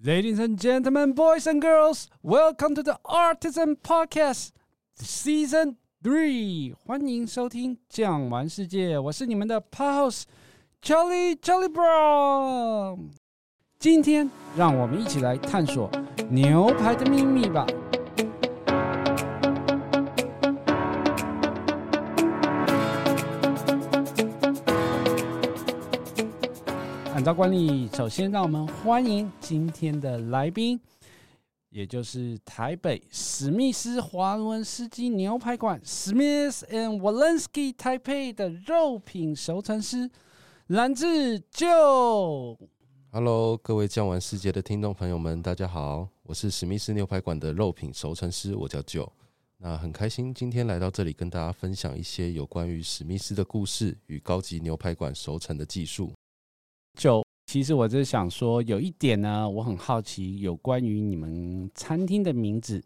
Ladies and gentlemen, boys and girls, welcome to the Artisan Podcast Season Three。欢迎收听《酱玩世界》，我是你们的 Pulse Charlie Charlie Brown。今天，让我们一起来探索牛排的秘密吧。按照惯例，首先让我们欢迎今天的来宾，也就是台北史密斯华伦斯基牛排馆 （Smith and Walensky Taipei） 的肉品熟成师蓝志就。Hello，各位酱玩世界的听众朋友们，大家好，我是史密斯牛排馆的肉品熟成师，我叫就。那很开心今天来到这里，跟大家分享一些有关于史密斯的故事与高级牛排馆熟成的技术。就其实我是想说，有一点呢，我很好奇，有关于你们餐厅的名字，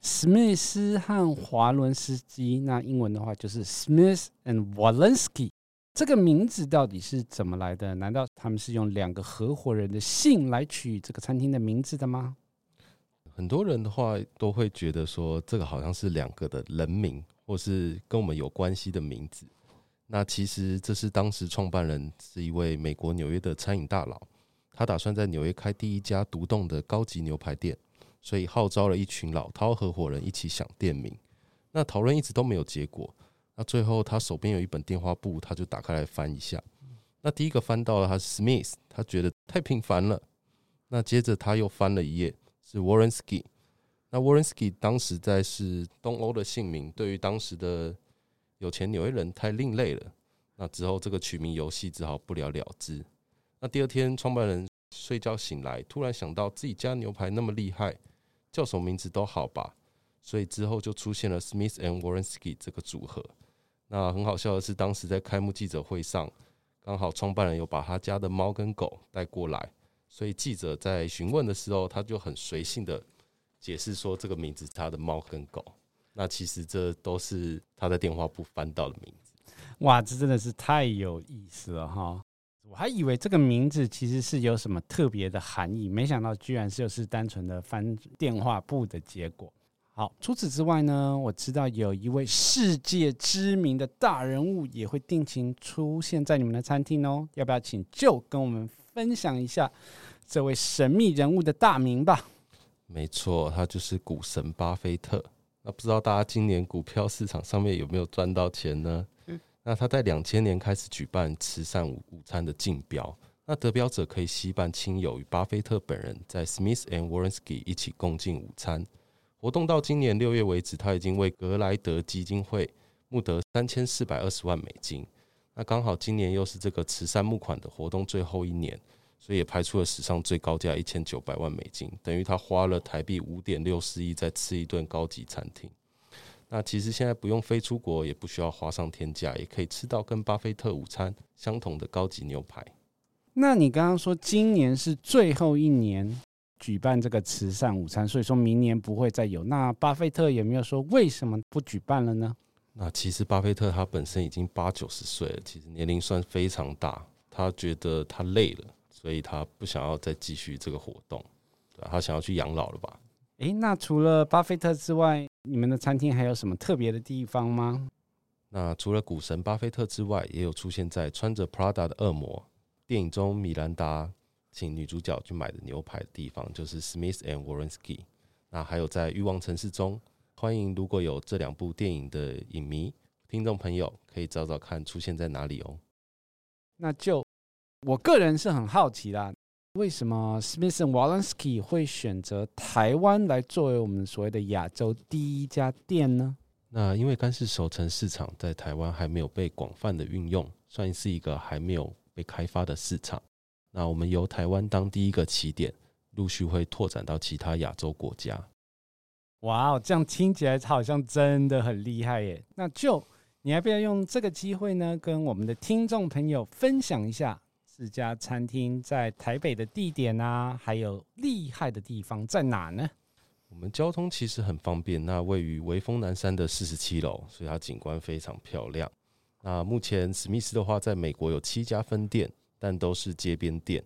史密斯和华伦斯基，那英文的话就是 Smith and Wollensky，这个名字到底是怎么来的？难道他们是用两个合伙人的姓来取这个餐厅的名字的吗？很多人的话都会觉得说，这个好像是两个的人名，或是跟我们有关系的名字。那其实这是当时创办人是一位美国纽约的餐饮大佬，他打算在纽约开第一家独栋的高级牛排店，所以号召了一群老饕合伙人一起想店名。那讨论一直都没有结果，那最后他手边有一本电话簿，他就打开来翻一下。那第一个翻到了他是 Smith，他觉得太平凡了。那接着他又翻了一页，是 Warrensky。那 Warrensky 当时在是东欧的姓名，对于当时的有钱纽约人太另类了，那之后这个取名游戏只好不了了之。那第二天，创办人睡觉醒来，突然想到自己家牛排那么厉害，叫什么名字都好吧，所以之后就出现了 Smith and Warrensky 这个组合。那很好笑的是，当时在开幕记者会上，刚好创办人有把他家的猫跟狗带过来，所以记者在询问的时候，他就很随性的解释说，这个名字是他的猫跟狗。那其实这都是他在电话簿翻到的名字。哇，这真的是太有意思了哈！我还以为这个名字其实是有什么特别的含义，没想到居然就是单纯的翻电话簿的结果。好，除此之外呢，我知道有一位世界知名的大人物也会定期出现在你们的餐厅哦。要不要请就跟我们分享一下这位神秘人物的大名吧？没错，他就是股神巴菲特。那不知道大家今年股票市场上面有没有赚到钱呢？那他在两千年开始举办慈善午午餐的竞标，那得标者可以携伴亲友与巴菲特本人在 Smith and Warrensky 一起共进午餐。活动到今年六月为止，他已经为格莱德基金会募得三千四百二十万美金。那刚好今年又是这个慈善募款的活动最后一年。所以也拍出了史上最高价一千九百万美金，等于他花了台币五点六四亿在吃一顿高级餐厅。那其实现在不用飞出国，也不需要花上天价，也可以吃到跟巴菲特午餐相同的高级牛排。那你刚刚说今年是最后一年举办这个慈善午餐，所以说明年不会再有。那巴菲特有没有说为什么不举办了呢？那其实巴菲特他本身已经八九十岁了，其实年龄算非常大，他觉得他累了。所以他不想要再继续这个活动，对，他想要去养老了吧？诶，那除了巴菲特之外，你们的餐厅还有什么特别的地方吗？那除了股神巴菲特之外，也有出现在穿着 Prada 的恶魔电影中，米兰达请女主角去买的牛排的地方，就是 Smith and Warrensky。那还有在欲望城市中，欢迎如果有这两部电影的影迷听众朋友，可以找找看出现在哪里哦。那就。我个人是很好奇啦，为什么 Smith and Wollensky 会选择台湾来作为我们所谓的亚洲第一家店呢？那因为干式熟成市场在台湾还没有被广泛的运用，算是一个还没有被开发的市场。那我们由台湾当第一个起点，陆续会拓展到其他亚洲国家。哇哦，这样听起来好像真的很厉害耶！那就你要不要用这个机会呢，跟我们的听众朋友分享一下？这家餐厅在台北的地点啊，还有厉害的地方在哪呢？我们交通其实很方便，那位于微风南山的四十七楼，所以它景观非常漂亮。那目前史密斯的话，在美国有七家分店，但都是街边店，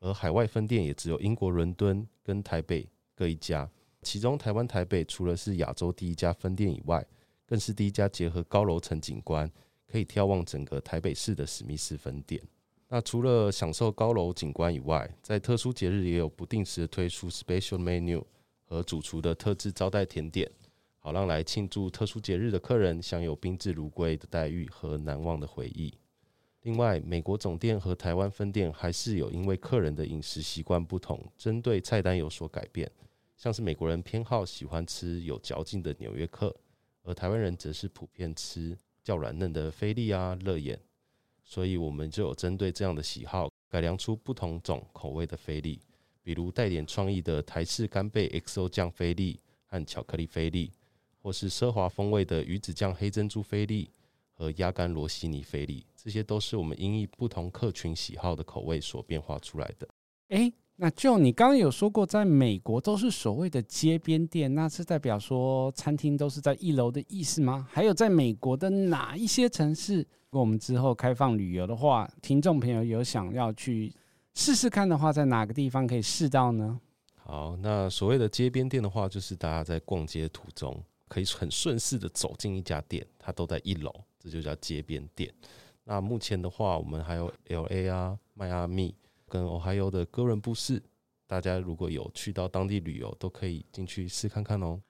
而海外分店也只有英国伦敦跟台北各一家。其中台湾台北除了是亚洲第一家分店以外，更是第一家结合高楼层景观，可以眺望整个台北市的史密斯分店。那除了享受高楼景观以外，在特殊节日也有不定时推出 special menu 和主厨的特制招待甜点，好让来庆祝特殊节日的客人享有宾至如归的待遇和难忘的回忆。另外，美国总店和台湾分店还是有因为客人的饮食习惯不同，针对菜单有所改变。像是美国人偏好喜欢吃有嚼劲的纽约客，而台湾人则是普遍吃较软嫩的菲力啊、乐眼。所以我们就有针对这样的喜好，改良出不同种口味的菲力，比如带点创意的台式干贝 XO 酱菲力和巧克力菲力，或是奢华风味的鱼子酱黑珍珠菲力和鸭肝罗西尼菲力。这些都是我们因应不同客群喜好的口味所变化出来的。诶，那就你刚刚有说过，在美国都是所谓的街边店，那是代表说餐厅都是在一楼的意思吗？还有在美国的哪一些城市，如果我们之后开放旅游的话，听众朋友有想要去试试看的话，在哪个地方可以试到呢？好，那所谓的街边店的话，就是大家在逛街途中可以很顺势的走进一家店，它都在一楼，这就叫街边店。那目前的话，我们还有 LA 啊、迈阿密跟 Ohio 的哥伦布市，大家如果有去到当地旅游，都可以进去试看看哦。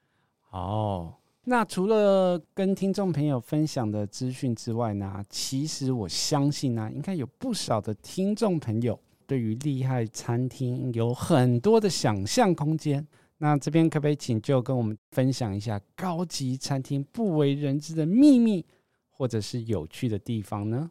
好，那除了跟听众朋友分享的资讯之外呢，其实我相信呢，应该有不少的听众朋友对于厉害餐厅有很多的想象空间。那这边可不可以请就跟我们分享一下高级餐厅不为人知的秘密？或者是有趣的地方呢？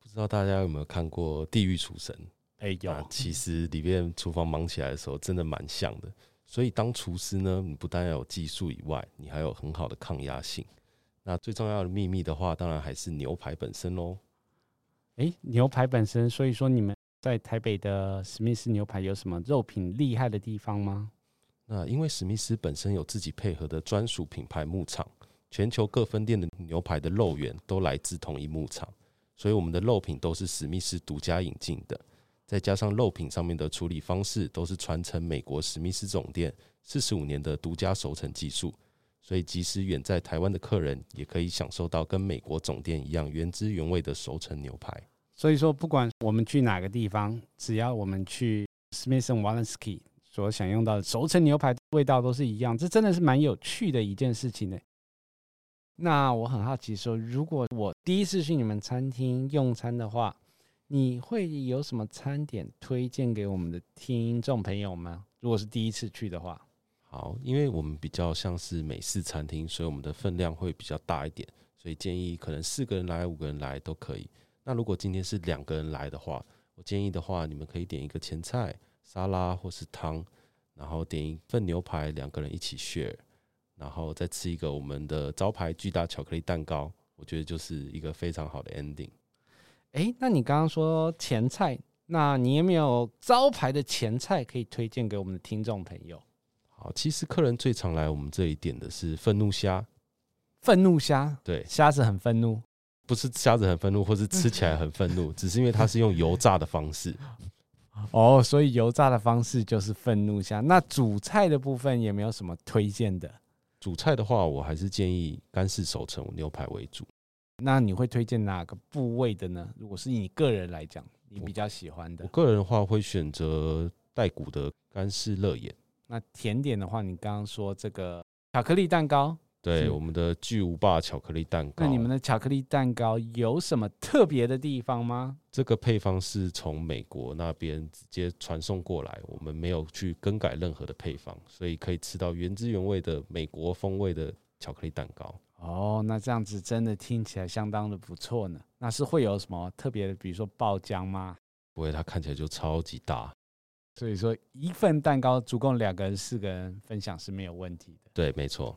不知道大家有没有看过《地狱厨神》？哎，有。其实里面厨房忙起来的时候，真的蛮像的。所以当厨师呢，你不但要有技术以外，你还有很好的抗压性。那最重要的秘密的话，当然还是牛排本身喽。哎，牛排本身，所以说你们在台北的史密斯牛排有什么肉品厉害的地方吗？那因为史密斯本身有自己配合的专属品牌牧场。全球各分店的牛排的肉源都来自同一牧场，所以我们的肉品都是史密斯独家引进的。再加上肉品上面的处理方式都是传承美国史密斯总店四十五年的独家熟成技术，所以即使远在台湾的客人也可以享受到跟美国总店一样原汁原味的熟成牛排。所以说，不管我们去哪个地方，只要我们去 Smith & Wollensky 所享用到的熟成牛排，味道都是一样。这真的是蛮有趣的一件事情呢。那我很好奇说，如果我第一次去你们餐厅用餐的话，你会有什么餐点推荐给我们的听众朋友吗？如果是第一次去的话，好，因为我们比较像是美式餐厅，所以我们的分量会比较大一点，所以建议可能四个人来、五个人来都可以。那如果今天是两个人来的话，我建议的话，你们可以点一个前菜、沙拉或是汤，然后点一份牛排，两个人一起 share。然后再吃一个我们的招牌巨大巧克力蛋糕，我觉得就是一个非常好的 ending。哎，那你刚刚说前菜，那你有没有招牌的前菜可以推荐给我们的听众朋友？好，其实客人最常来我们这里点的是愤怒虾。愤怒虾，对，虾子很愤怒，不是虾子很愤怒，或是吃起来很愤怒，只是因为它是用油炸的方式。哦，所以油炸的方式就是愤怒虾。那主菜的部分有没有什么推荐的？主菜的话，我还是建议干式熟成牛排为主。那你会推荐哪个部位的呢？如果是你个人来讲，你比较喜欢的？我，我个人的话会选择带骨的干式乐眼。那甜点的话，你刚刚说这个巧克力蛋糕。对，我们的巨无霸巧克力蛋糕。那你们的巧克力蛋糕有什么特别的地方吗？这个配方是从美国那边直接传送过来，我们没有去更改任何的配方，所以可以吃到原汁原味的美国风味的巧克力蛋糕。哦，那这样子真的听起来相当的不错呢。那是会有什么特别的，比如说爆浆吗？不会，它看起来就超级大，所以说一份蛋糕足够两个人、四个人分享是没有问题的。对，没错。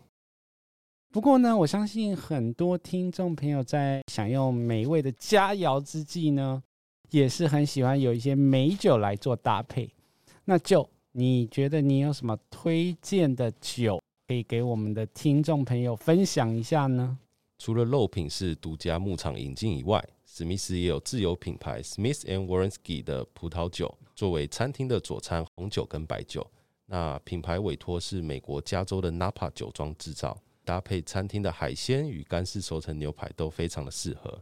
不过呢，我相信很多听众朋友在享用美味的佳肴之际呢，也是很喜欢有一些美酒来做搭配。那就你觉得你有什么推荐的酒可以给我们的听众朋友分享一下呢？除了肉品是独家牧场引进以外史密斯也有自有品牌 Smith and Warrensky 的葡萄酒作为餐厅的佐餐红酒跟白酒。那品牌委托是美国加州的 Napa 酒庄制造，搭配餐厅的海鲜与干式熟成牛排都非常的适合。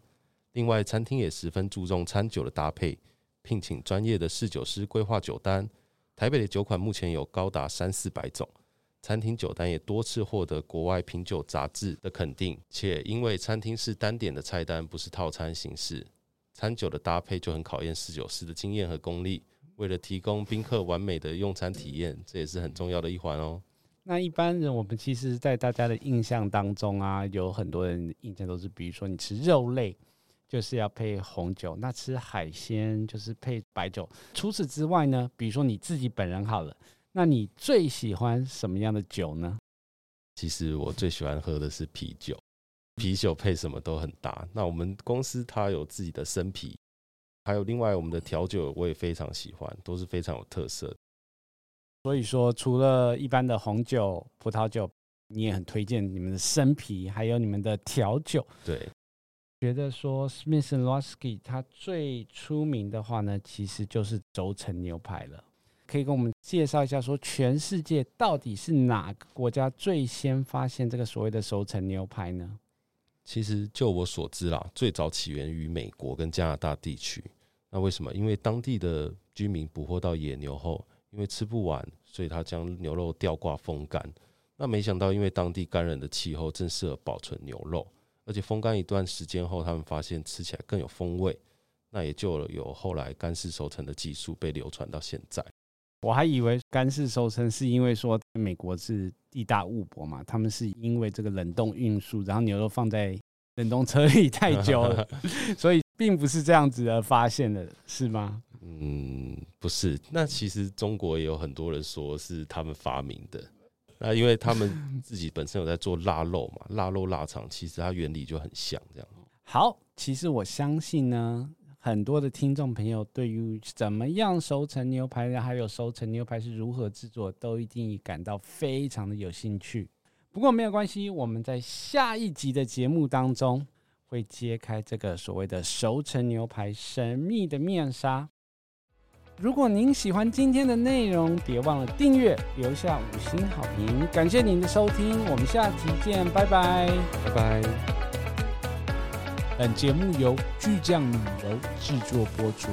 另外，餐厅也十分注重餐酒的搭配，聘请专业的侍酒师规划酒单。台北的酒款目前有高达三四百种。餐厅酒单也多次获得国外品酒杂志的肯定，且因为餐厅是单点的菜单，不是套餐形式，餐酒的搭配就很考验侍酒师的经验和功力。为了提供宾客完美的用餐体验，这也是很重要的一环哦。那一般人，我们其实，在大家的印象当中啊，有很多人印象都是，比如说你吃肉类就是要配红酒，那吃海鲜就是配白酒。除此之外呢，比如说你自己本人好了。那你最喜欢什么样的酒呢？其实我最喜欢喝的是啤酒，啤酒配什么都很搭。那我们公司它有自己的生啤，还有另外我们的调酒我也非常喜欢，都是非常有特色。所以说，除了一般的红酒、葡萄酒，你也很推荐你们的生啤，还有你们的调酒。对，觉得说 Smith and Wollensky 它最出名的话呢，其实就是轴承牛排了。可以跟我们介绍一下，说全世界到底是哪个国家最先发现这个所谓的熟成牛排呢？其实就我所知啦，最早起源于美国跟加拿大地区。那为什么？因为当地的居民捕获到野牛后，因为吃不完，所以他将牛肉吊挂风干。那没想到，因为当地干冷的气候正适合保存牛肉，而且风干一段时间后，他们发现吃起来更有风味。那也就有后来干式熟成的技术被流传到现在。我还以为干式收成是因为说美国是地大物博嘛，他们是因为这个冷冻运输，然后牛肉放在冷冻车里 太久了，所以并不是这样子而发现的，是吗？嗯，不是。那其实中国也有很多人说是他们发明的，那因为他们 自己本身有在做腊肉嘛，腊肉腊肠其实它原理就很像这样。好，其实我相信呢。很多的听众朋友对于怎么样熟成牛排，还有熟成牛排是如何制作，都一定感到非常的有兴趣。不过没有关系，我们在下一集的节目当中会揭开这个所谓的熟成牛排神秘的面纱。如果您喜欢今天的内容，别忘了订阅，留下五星好评。感谢您的收听，我们下期见，拜拜，拜拜。本节目由巨匠旅游制作播出。